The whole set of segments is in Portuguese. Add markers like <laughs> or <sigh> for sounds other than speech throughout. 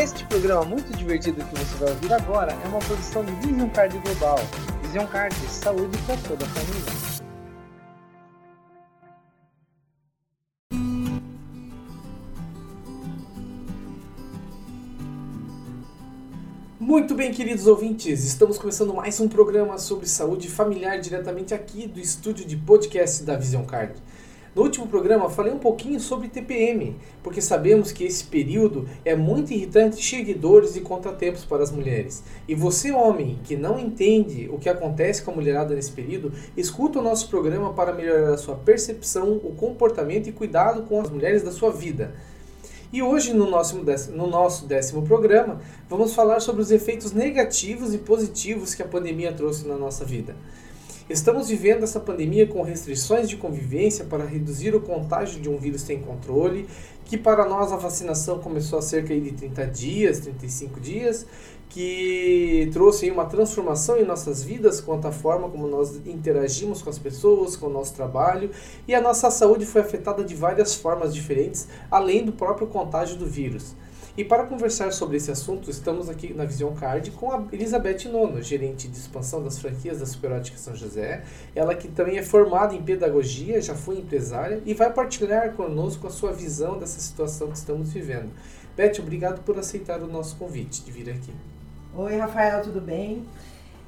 Este programa muito divertido que você vai ouvir agora é uma produção de Vision Card Global. Vision Card, saúde para toda a família. Muito bem, queridos ouvintes, estamos começando mais um programa sobre saúde familiar diretamente aqui do estúdio de podcast da Vision Card. No último programa falei um pouquinho sobre TPM, porque sabemos que esse período é muito irritante, cheio de dores e contratempos para as mulheres. E você, homem, que não entende o que acontece com a mulherada nesse período, escuta o nosso programa para melhorar a sua percepção, o comportamento e cuidado com as mulheres da sua vida. E hoje, no nosso, no nosso décimo programa, vamos falar sobre os efeitos negativos e positivos que a pandemia trouxe na nossa vida. Estamos vivendo essa pandemia com restrições de convivência para reduzir o contágio de um vírus sem controle, que para nós a vacinação começou há cerca de 30 dias, 35 dias, que trouxe uma transformação em nossas vidas quanto à forma como nós interagimos com as pessoas, com o nosso trabalho, e a nossa saúde foi afetada de várias formas diferentes, além do próprio contágio do vírus. E para conversar sobre esse assunto, estamos aqui na Vision Card com a Elizabeth Nono, gerente de expansão das franquias da Superótica São José. Ela que também é formada em pedagogia, já foi empresária e vai partilhar conosco a sua visão dessa situação que estamos vivendo. Beth, obrigado por aceitar o nosso convite de vir aqui. Oi, Rafael, tudo bem?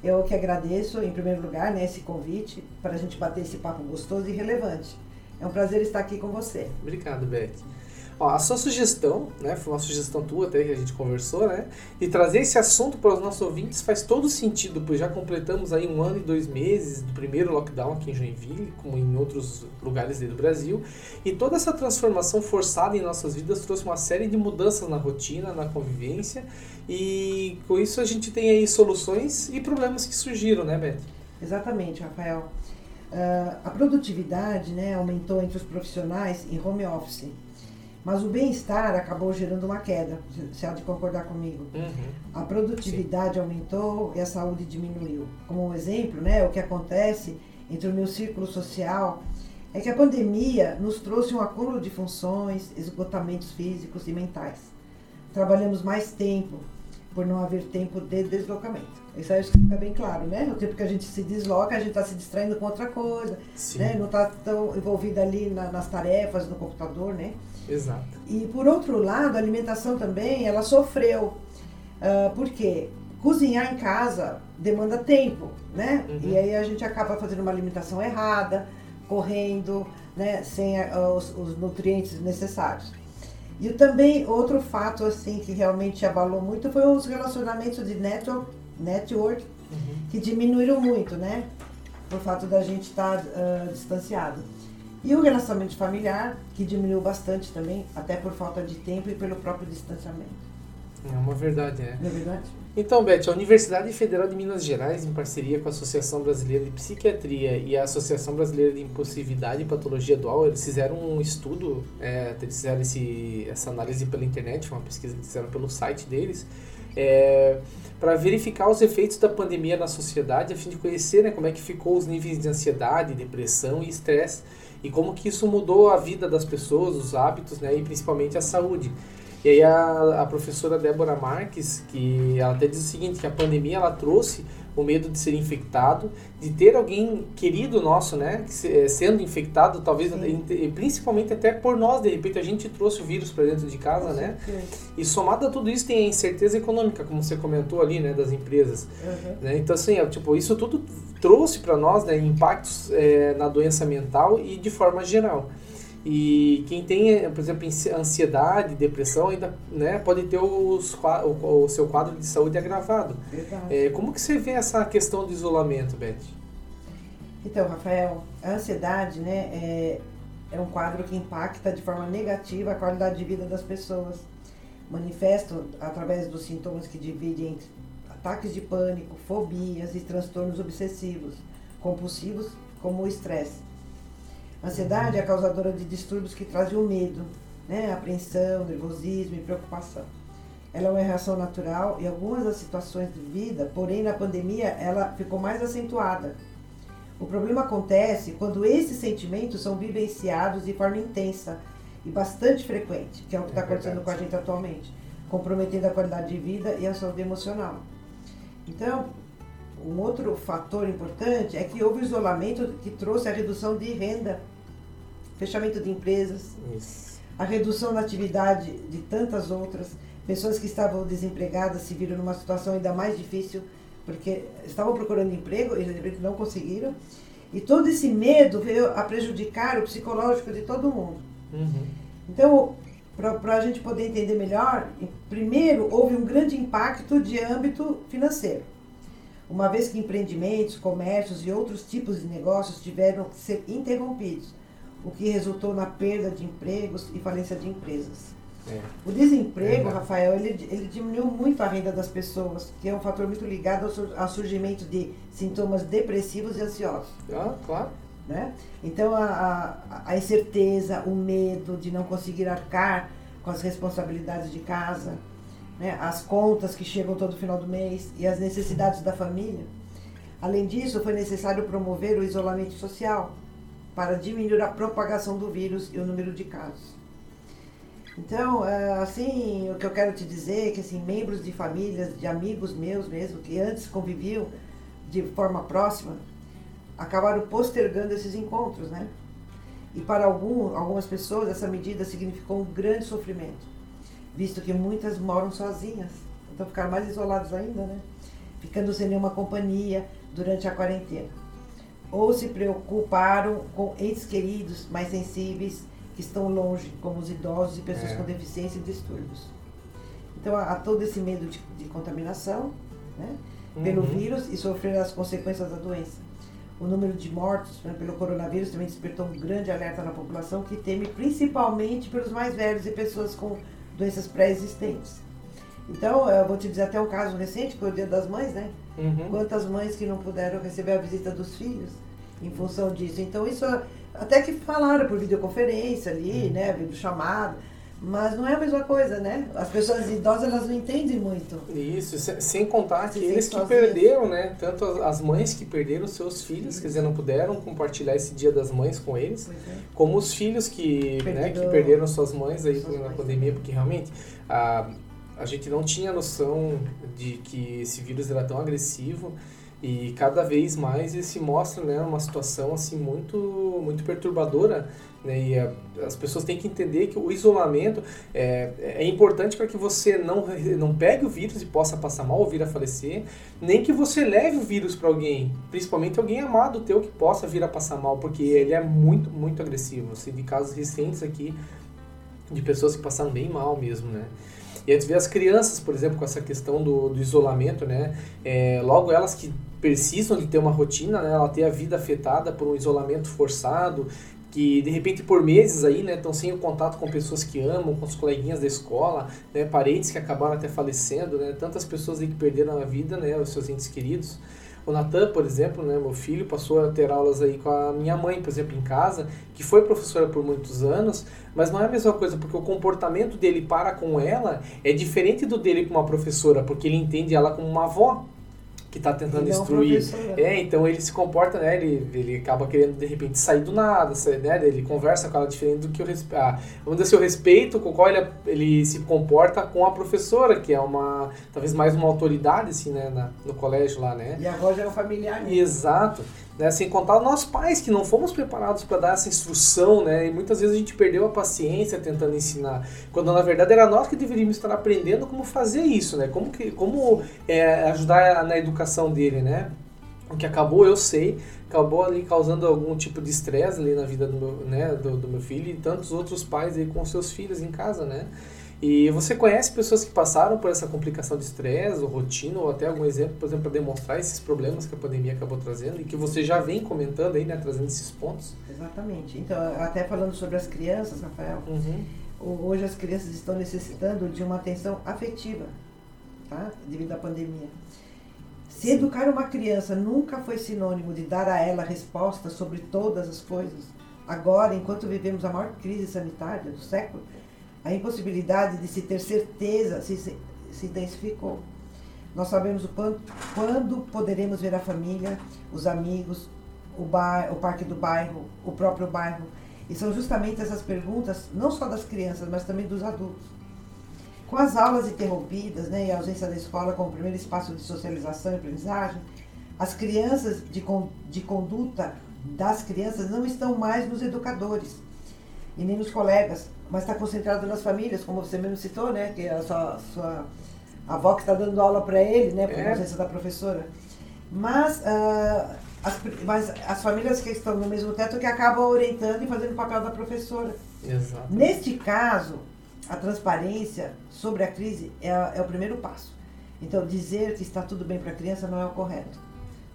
Eu que agradeço, em primeiro lugar, né, esse convite para a gente bater esse papo gostoso e relevante. É um prazer estar aqui com você. Obrigado, Beth. A sua sugestão, né, foi uma sugestão tua até que a gente conversou, né, de trazer esse assunto para os nossos ouvintes faz todo sentido, pois já completamos aí um ano e dois meses do primeiro lockdown aqui em Joinville, como em outros lugares do Brasil, e toda essa transformação forçada em nossas vidas trouxe uma série de mudanças na rotina, na convivência, e com isso a gente tem aí soluções e problemas que surgiram, né, Beth? Exatamente, Rafael. Uh, a produtividade né, aumentou entre os profissionais em home office mas o bem-estar acabou gerando uma queda. Você há de concordar comigo. Uhum. A produtividade Sim. aumentou e a saúde diminuiu. Como um exemplo, né, o que acontece entre o meu círculo social é que a pandemia nos trouxe um acúmulo de funções, esgotamentos físicos e mentais. Trabalhamos mais tempo por não haver tempo de deslocamento. Isso aí fica bem claro, né? O tempo que a gente se desloca, a gente está se distraindo com outra coisa, né? Não está tão envolvido ali na, nas tarefas, no computador, né? Exato. E por outro lado, a alimentação também, ela sofreu. Uh, porque cozinhar em casa demanda tempo, né? Uhum. E aí a gente acaba fazendo uma alimentação errada, correndo, né? Sem uh, os, os nutrientes necessários. E também outro fato assim que realmente abalou muito foi os relacionamentos de network, network uhum. que diminuíram muito, né? Por fato da gente estar tá, uh, distanciado. E o relacionamento familiar, que diminuiu bastante também, até por falta de tempo e pelo próprio distanciamento. É uma verdade, né? Não é verdade? Então, Beth, a Universidade Federal de Minas Gerais, em parceria com a Associação Brasileira de Psiquiatria e a Associação Brasileira de Impulsividade e Patologia Dual, eles fizeram um estudo, é, eles fizeram esse, essa análise pela internet, uma pesquisa que fizeram pelo site deles, é, para verificar os efeitos da pandemia na sociedade, a fim de conhecer né, como é que ficou os níveis de ansiedade, depressão e estresse e como que isso mudou a vida das pessoas, os hábitos, né, e principalmente a saúde. E aí a, a professora Débora Marques, que ela até diz o seguinte, que a pandemia ela trouxe o medo de ser infectado, de ter alguém querido nosso, né, eh, sendo infectado, talvez Sim. principalmente até por nós, de repente a gente trouxe o vírus para dentro de casa, né? E somado a tudo isso tem a incerteza econômica, como você comentou ali, né, das empresas. Uhum. Né? Então assim, é, tipo, isso tudo trouxe para nós, né, impactos é, na doença mental e de forma geral. E quem tem, por exemplo, ansiedade, depressão, ainda né, pode ter os, o, o seu quadro de saúde agravado. É, como que você vê essa questão do isolamento, Beth? Então, Rafael, a ansiedade né, é, é um quadro que impacta de forma negativa a qualidade de vida das pessoas. Manifestam através dos sintomas que dividem entre ataques de pânico, fobias e transtornos obsessivos, compulsivos, como o estresse. A ansiedade é causadora de distúrbios que trazem o medo, né? apreensão, nervosismo e preocupação. Ela é uma reação natural em algumas das situações de vida, porém na pandemia ela ficou mais acentuada. O problema acontece quando esses sentimentos são vivenciados de forma intensa e bastante frequente, que é o que está é acontecendo com a gente atualmente. comprometendo a qualidade de vida e a saúde emocional. Então, um outro fator importante é que houve isolamento que trouxe a redução de renda, fechamento de empresas, Isso. a redução da atividade de tantas outras. Pessoas que estavam desempregadas se viram numa situação ainda mais difícil, porque estavam procurando emprego e não conseguiram. E todo esse medo veio a prejudicar o psicológico de todo mundo. Uhum. Então, para a gente poder entender melhor, primeiro houve um grande impacto de âmbito financeiro uma vez que empreendimentos, comércios e outros tipos de negócios tiveram que ser interrompidos, o que resultou na perda de empregos e falência de empresas. É. O desemprego, é. Rafael, ele, ele diminuiu muito a renda das pessoas, que é um fator muito ligado ao, ao surgimento de sintomas depressivos e ansiosos. Ah, claro. Né? Então, a, a, a incerteza, o medo de não conseguir arcar com as responsabilidades de casa, né, as contas que chegam todo final do mês e as necessidades da família. Além disso, foi necessário promover o isolamento social para diminuir a propagação do vírus e o número de casos. Então, é, assim, o que eu quero te dizer é que assim, membros de famílias, de amigos meus mesmo, que antes conviviam de forma próxima, acabaram postergando esses encontros, né? E para algum, algumas pessoas essa medida significou um grande sofrimento visto que muitas moram sozinhas, então ficaram mais isolados ainda, né? Ficando sem nenhuma companhia durante a quarentena. Ou se preocuparam com entes queridos mais sensíveis que estão longe, como os idosos e pessoas é. com deficiência e distúrbios. Então há, há todo esse medo de, de contaminação né, uhum. pelo vírus e sofrer as consequências da doença. O número de mortos né, pelo coronavírus também despertou um grande alerta na população que teme principalmente pelos mais velhos e pessoas com doenças pré-existentes. Então, eu vou te dizer até um caso recente, que foi o Dia das Mães, né? Uhum. Quantas mães que não puderam receber a visita dos filhos em função disso. Então, isso até que falaram por videoconferência ali, uhum. né? Vídeo chamado. Mas não é a mesma coisa, né? As pessoas idosas elas não entendem muito. Isso, sem contar que eles que perderam, né? Tanto as mães que perderam seus filhos, quer dizer, não puderam compartilhar esse dia das mães com eles, é. como os filhos que, né, que perderam suas mães aí suas na mães. pandemia, porque realmente a, a gente não tinha noção de que esse vírus era tão agressivo. E cada vez mais ele se mostra né, uma situação assim muito, muito perturbadora né? E a, as pessoas têm que entender que o isolamento é, é importante para que você não, não pegue o vírus e possa passar mal ou vir a falecer, nem que você leve o vírus para alguém, principalmente alguém amado teu que possa vir a passar mal, porque ele é muito, muito agressivo. Você vi casos recentes aqui de pessoas que passaram bem mal mesmo, né? E a gente vê as crianças, por exemplo, com essa questão do, do isolamento, né? É, logo elas que precisam de ter uma rotina, né? Ela ter a vida afetada por um isolamento forçado, que de repente por meses aí, né, estão sem o contato com pessoas que amam, com os coleguinhas da escola, né, parentes que acabaram até falecendo, né, tantas pessoas aí que perderam a vida, né, os seus entes queridos. O Natan, por exemplo, né, meu filho, passou a ter aulas aí com a minha mãe, por exemplo, em casa, que foi professora por muitos anos, mas não é a mesma coisa, porque o comportamento dele para com ela é diferente do dele com uma professora, porque ele entende ela como uma avó que está tentando ele destruir. É, é, então ele se comporta, né? Ele, ele acaba querendo de repente sair do nada, né? Ele conversa com ela diferente do que o respeito. Ah, vamos dizer assim, o respeito com o qual ele, ele se comporta com a professora, que é uma. talvez mais uma autoridade, assim, né? Na, no colégio lá, né? E agora já é um familiar. Né? Exato. Né? Sem contar nós pais que não fomos preparados para dar essa instrução, né? E muitas vezes a gente perdeu a paciência tentando ensinar, quando na verdade era nós que deveríamos estar aprendendo como fazer isso, né? Como que como é, ajudar na educação dele, né? O que acabou, eu sei, acabou ali causando algum tipo de estresse ali na vida do meu, né, do, do meu filho e tantos outros pais aí com seus filhos em casa, né? E você conhece pessoas que passaram por essa complicação de estresse, ou rotina, ou até algum exemplo, por exemplo, para demonstrar esses problemas que a pandemia acabou trazendo e que você já vem comentando aí, né, trazendo esses pontos? Exatamente. Então, até falando sobre as crianças, Rafael, uhum. hoje as crianças estão necessitando de uma atenção afetiva, tá? Devido à pandemia. Se Sim. educar uma criança nunca foi sinônimo de dar a ela respostas sobre todas as coisas, agora, enquanto vivemos a maior crise sanitária do século, a impossibilidade de se ter certeza se, se, se intensificou. Nós sabemos o quanto, quando poderemos ver a família, os amigos, o, bar, o parque do bairro, o próprio bairro. E são justamente essas perguntas, não só das crianças, mas também dos adultos. Com as aulas interrompidas né, e a ausência da escola como primeiro espaço de socialização e aprendizagem, as crianças de, de conduta das crianças não estão mais nos educadores e nem nos colegas, mas está concentrado nas famílias, como você mesmo citou, né? Que a sua, sua avó que está dando aula para ele, né? Por é. ausência da professora. Mas, uh, as, mas as famílias que estão no mesmo teto que acabam orientando e fazendo o papel da professora. Exato. Neste caso, a transparência sobre a crise é, é o primeiro passo. Então, dizer que está tudo bem para a criança não é o correto.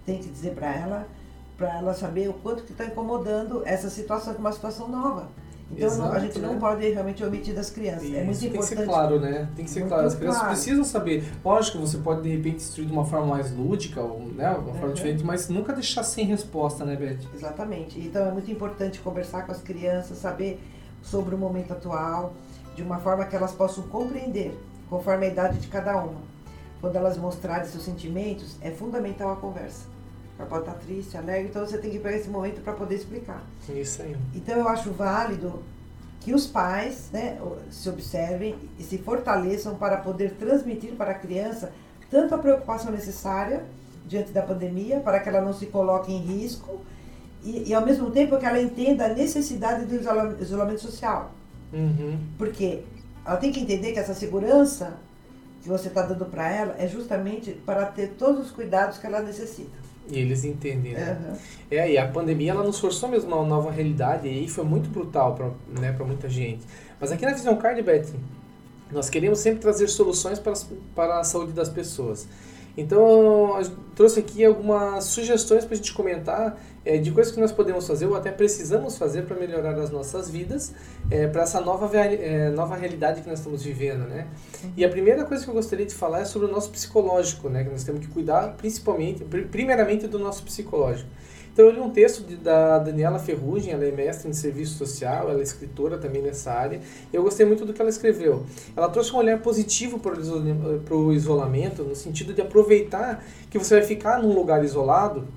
Tem que dizer para ela, para ela saber o quanto que está incomodando essa situação, que é uma situação nova. Então Exato, a gente né? não pode realmente omitir das crianças. Isso, é muito importante. Tem que ser claro, né? Tem que ser claro. As crianças claro. precisam saber. Lógico que você pode de repente instruir de uma forma mais lúdica, ou, né, uma forma uhum. diferente, mas nunca deixar sem resposta, né, Beth? Exatamente. Então é muito importante conversar com as crianças, saber sobre o momento atual, de uma forma que elas possam compreender, conforme a idade de cada uma. Quando elas mostrarem seus sentimentos, é fundamental a conversa ela pode estar triste, alegre, então você tem que pegar esse momento para poder explicar. Isso aí. Então eu acho válido que os pais né, se observem e se fortaleçam para poder transmitir para a criança tanto a preocupação necessária diante da pandemia, para que ela não se coloque em risco, e, e ao mesmo tempo que ela entenda a necessidade do isolamento social. Uhum. Porque ela tem que entender que essa segurança que você está dando para ela é justamente para ter todos os cuidados que ela necessita. E eles entendem, né? Uhum. É, e a pandemia ela nos forçou mesmo a uma nova realidade e foi muito brutal para né, muita gente. Mas aqui na Visão Card, Beth, nós queremos sempre trazer soluções para, para a saúde das pessoas. Então, trouxe aqui algumas sugestões para a gente comentar é, de coisas que nós podemos fazer ou até precisamos fazer para melhorar as nossas vidas é, para essa nova, é, nova realidade que nós estamos vivendo, né? E a primeira coisa que eu gostaria de falar é sobre o nosso psicológico, né? Que nós temos que cuidar principalmente, primeiramente do nosso psicológico. Então eu li um texto de, da Daniela Ferrugem, ela é mestre em serviço social, ela é escritora também nessa área. Eu gostei muito do que ela escreveu. Ela trouxe um olhar positivo para o isolamento, no sentido de aproveitar que você vai ficar num lugar isolado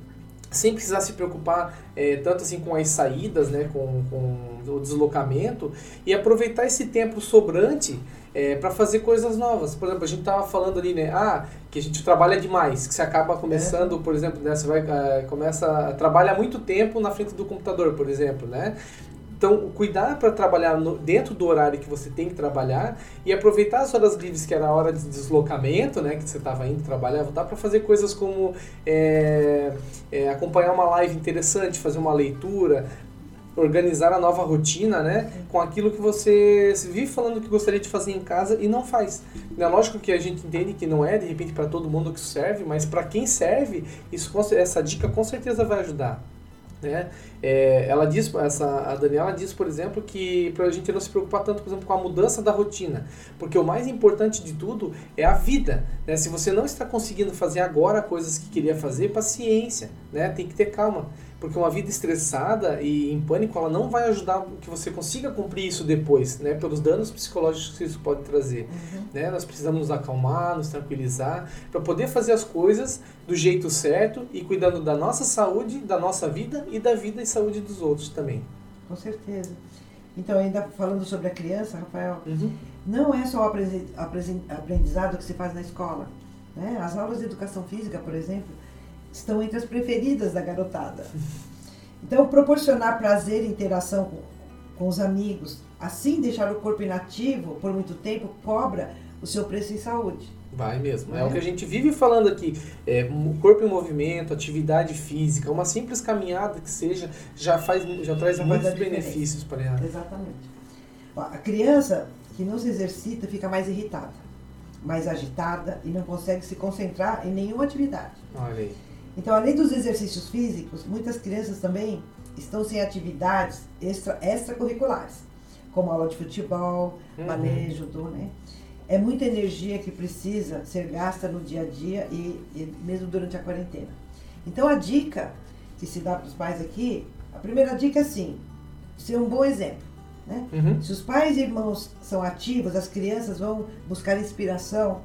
sem precisar se preocupar é, tanto assim com as saídas, né, com, com o deslocamento, e aproveitar esse tempo sobrante é, para fazer coisas novas. Por exemplo, a gente estava falando ali, né? Ah, que a gente trabalha demais, que você acaba começando, é. por exemplo, né, você vai uh, começa trabalha muito tempo na frente do computador, por exemplo, né? Então, cuidar para trabalhar no, dentro do horário que você tem que trabalhar e aproveitar as horas livres, que era a hora de deslocamento, né, que você estava indo trabalhar, voltar para fazer coisas como é, é, acompanhar uma live interessante, fazer uma leitura, organizar a nova rotina, né, com aquilo que você vive falando que gostaria de fazer em casa e não faz. É lógico que a gente entende que não é de repente para todo mundo que serve, mas para quem serve, isso essa dica com certeza vai ajudar. Né? É, ela diz, essa, a Daniela diz, por exemplo, que para a gente não se preocupar tanto, por exemplo, com a mudança da rotina, porque o mais importante de tudo é a vida. Né? Se você não está conseguindo fazer agora coisas que queria fazer, paciência, né? tem que ter calma. Porque uma vida estressada e em pânico, ela não vai ajudar que você consiga cumprir isso depois, né? Pelos danos psicológicos que isso pode trazer. Uhum. Né? Nós precisamos nos acalmar, nos tranquilizar, para poder fazer as coisas do jeito certo e cuidando da nossa saúde, da nossa vida e da vida e saúde dos outros também. Com certeza. Então, ainda falando sobre a criança, Rafael, uhum. não é só o aprendizado que se faz na escola. Né? As aulas de educação física, por exemplo, estão entre as preferidas da garotada. Então, proporcionar prazer e interação com, com os amigos, assim deixar o corpo inativo por muito tempo, cobra o seu preço em saúde. Vai mesmo. É, é o que a gente vive falando aqui. É, corpo em movimento, atividade física, uma simples caminhada que seja, já, faz, já traz já muitos benefícios para ela. Exatamente. A criança que não se exercita fica mais irritada, mais agitada e não consegue se concentrar em nenhuma atividade. Olha aí. Então, além dos exercícios físicos, muitas crianças também estão sem atividades extra, extracurriculares, como aula de futebol, uhum. balé, judô, né? É muita energia que precisa ser gasta no dia a dia e, e mesmo durante a quarentena. Então, a dica que se dá para os pais aqui, a primeira dica é assim, ser um bom exemplo. Né? Uhum. Se os pais e irmãos são ativos, as crianças vão buscar inspiração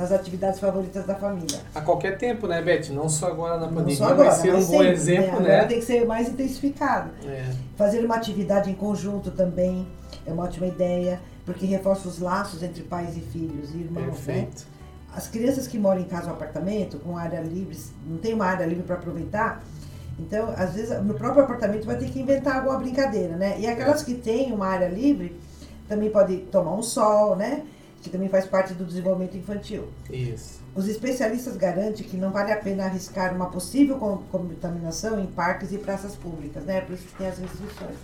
nas atividades favoritas da família. A qualquer tempo, né, Beth? Não só agora na pandemia, só agora, vai ser um bom exemplo, né? né? Tem que ser mais intensificado. É. Fazer uma atividade em conjunto também é uma ótima ideia. porque reforça os laços entre pais e filhos e irmãos, né? Perfeito. né? As crianças que moram em casa ou apartamento, com área livre, não tem uma área livre para aproveitar, então, às vezes, no próprio apartamento vai ter que inventar alguma brincadeira, né? E aquelas que têm uma área livre, também pode tomar um sol, né? Que também faz parte do desenvolvimento infantil. Isso. Os especialistas garantem que não vale a pena arriscar uma possível contaminação em parques e praças públicas, né? Por isso que tem as restrições.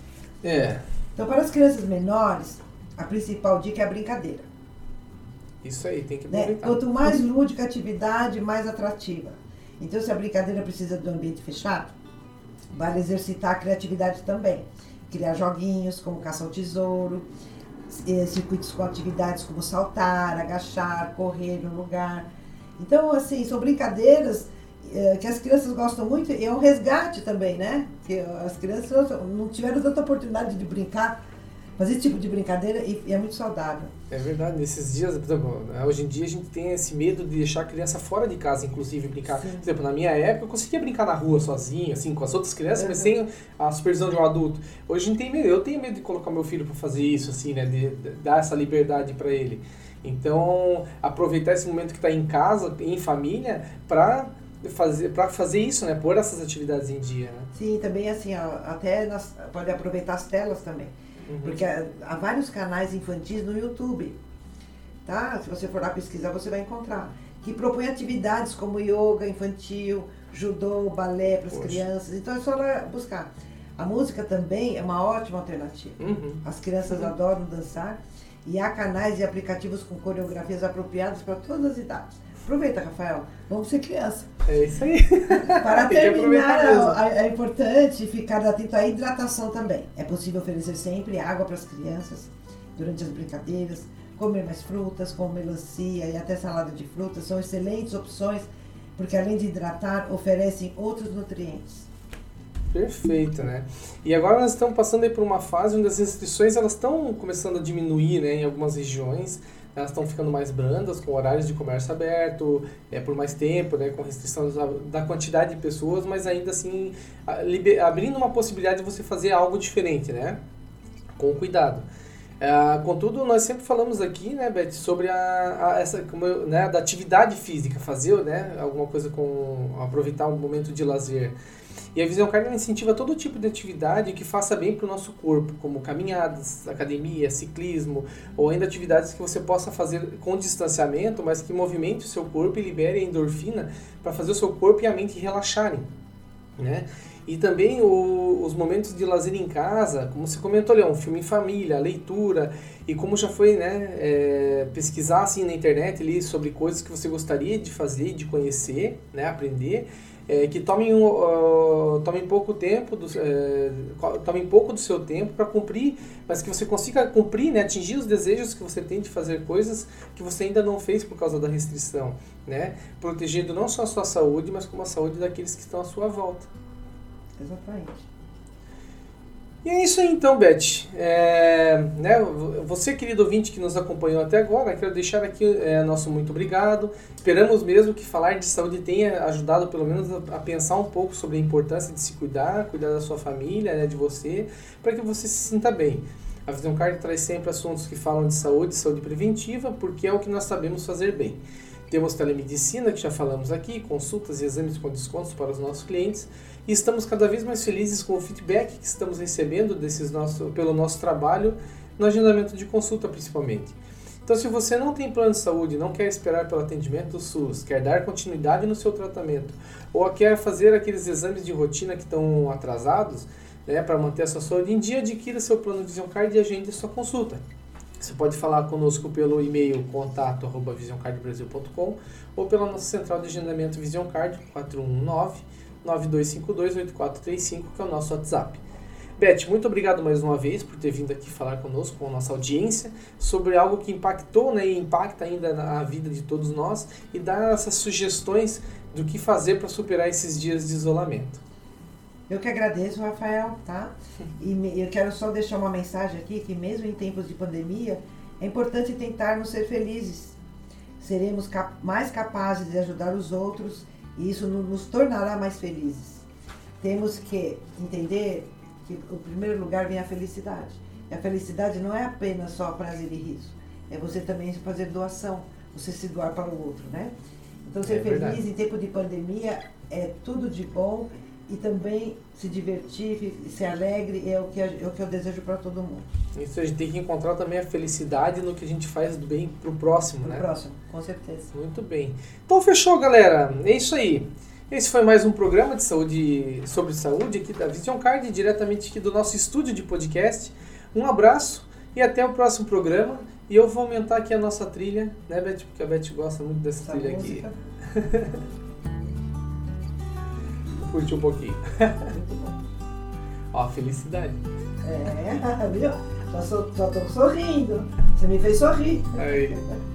É. Então, para as crianças menores, a principal dica é a brincadeira. Isso aí, tem que aproveitar. Né? Quanto mais lúdica a atividade, mais atrativa. Então, se a brincadeira precisa de um ambiente fechado, vale exercitar a criatividade também. Criar joguinhos como caça ao tesouro, eh, circuitos com atividades como saltar, agachar, correr no lugar. Então, assim, são brincadeiras eh, que as crianças gostam muito e é um resgate também, né? Que as crianças não tiveram tanta oportunidade de brincar fazer esse tipo de brincadeira e, e, é muito saudável. É verdade, nesses dias, exemplo, né, hoje em dia a gente tem esse medo de deixar a criança fora de casa, inclusive, brincar. Sim. Por exemplo, na minha época eu conseguia brincar na rua sozinho, assim, com as outras crianças, uhum. mas sem a supervisão de um adulto. Hoje a gente tem medo, eu tenho medo de colocar meu filho para fazer isso, assim, né, de, de dar essa liberdade para ele. Então, aproveitar esse momento que está em casa, em família, para fazer para fazer isso, né? Pôr essas atividades em dia, né? Sim, também assim, ó, até nós, pode aproveitar as telas também. Uhum. Porque há, vários canais infantis no YouTube. Tá? Se você for lá pesquisar, você vai encontrar. Que propõem atividades como yoga infantil, judô, balé para as crianças. Então é só lá buscar. A música também é uma ótima alternativa. Uhum. As crianças uhum. adoram dançar e há canais e aplicativos com coreografias apropriadas para todas as idades. Aproveita, Rafael. Vamos ser criança. É isso aí. <laughs> Para terminar, é importante ficar atento à hidratação também. É possível oferecer sempre água para as crianças durante as brincadeiras, comer mais frutas, como melancia e até salada de frutas são excelentes opções, porque além de hidratar, oferecem outros nutrientes. Perfeito, né? E agora nós estamos passando aí por uma fase onde as restrições elas estão começando a diminuir, né, em algumas regiões elas estão ficando mais brandas, com horários de comércio aberto, é, por mais tempo, né, com restrição da quantidade de pessoas, mas ainda assim abrindo uma possibilidade de você fazer algo diferente, né, com cuidado. É, contudo, nós sempre falamos aqui, né, Beth, sobre a, a essa, como eu, né, da atividade física, fazer, né, alguma coisa com aproveitar um momento de lazer. E a Visão Carne incentiva todo tipo de atividade que faça bem para o nosso corpo, como caminhadas, academia, ciclismo, ou ainda atividades que você possa fazer com distanciamento, mas que movimente o seu corpo e libere a endorfina para fazer o seu corpo e a mente relaxarem. Né? E também o, os momentos de lazer em casa, como você comentou, Leão, filme em família, leitura, e como já foi né, é, pesquisar assim na internet ali sobre coisas que você gostaria de fazer, de conhecer, né, aprender, é, que tomem, uh, tomem pouco tempo, do, é, tomem pouco do seu tempo para cumprir, mas que você consiga cumprir, né, atingir os desejos que você tem de fazer coisas que você ainda não fez por causa da restrição, né, protegendo não só a sua saúde, mas como a saúde daqueles que estão à sua volta. Exatamente. E é isso aí então, Beth. É, né, você, querido ouvinte que nos acompanhou até agora, quero deixar aqui é, nosso muito obrigado. Esperamos mesmo que falar de saúde tenha ajudado pelo menos a, a pensar um pouco sobre a importância de se cuidar, cuidar da sua família, né, de você, para que você se sinta bem. A Visão Card traz sempre assuntos que falam de saúde, saúde preventiva, porque é o que nós sabemos fazer bem. Temos telemedicina, que já falamos aqui, consultas e exames com descontos para os nossos clientes. E estamos cada vez mais felizes com o feedback que estamos recebendo desses nosso, pelo nosso trabalho no agendamento de consulta, principalmente. Então, se você não tem plano de saúde, não quer esperar pelo atendimento do SUS, quer dar continuidade no seu tratamento, ou quer fazer aqueles exames de rotina que estão atrasados, né, para manter a sua saúde em dia, adquira seu plano de Vision Card e agende sua consulta. Você pode falar conosco pelo e-mail contato@visioncardbrasil.com ou pela nossa central de agendamento Vision Card 419 92528435, que é o nosso WhatsApp. Beth, muito obrigado mais uma vez por ter vindo aqui falar conosco, com a nossa audiência, sobre algo que impactou né, e impacta ainda na vida de todos nós e dar essas sugestões do que fazer para superar esses dias de isolamento. Eu que agradeço, Rafael, tá? E eu quero só deixar uma mensagem aqui que mesmo em tempos de pandemia, é importante tentarmos ser felizes. Seremos cap mais capazes de ajudar os outros e isso nos tornará mais felizes. Temos que entender que, em primeiro lugar, vem a felicidade. E a felicidade não é apenas só prazer e riso. É você também fazer doação, você se doar para o outro, né? Então ser é feliz em tempo de pandemia é tudo de bom e também se divertir, ser alegre é o que, é o que eu desejo para todo mundo. Isso a gente tem que encontrar também a felicidade no que a gente faz do bem pro próximo, pro né? Próximo, com certeza. Muito bem. Então fechou, galera. É isso aí. Esse foi mais um programa de saúde sobre saúde aqui da Vision Card, diretamente aqui do nosso estúdio de podcast. Um abraço e até o próximo programa. E eu vou aumentar aqui a nossa trilha, né, Beth? Porque a Beth gosta muito dessa Essa trilha música. aqui. <laughs> Curte um pouquinho. <laughs> Ó, felicidade. É, <laughs> viu? Já, sou, já tô sorrindo. Você me fez sorrir. Aí. <laughs>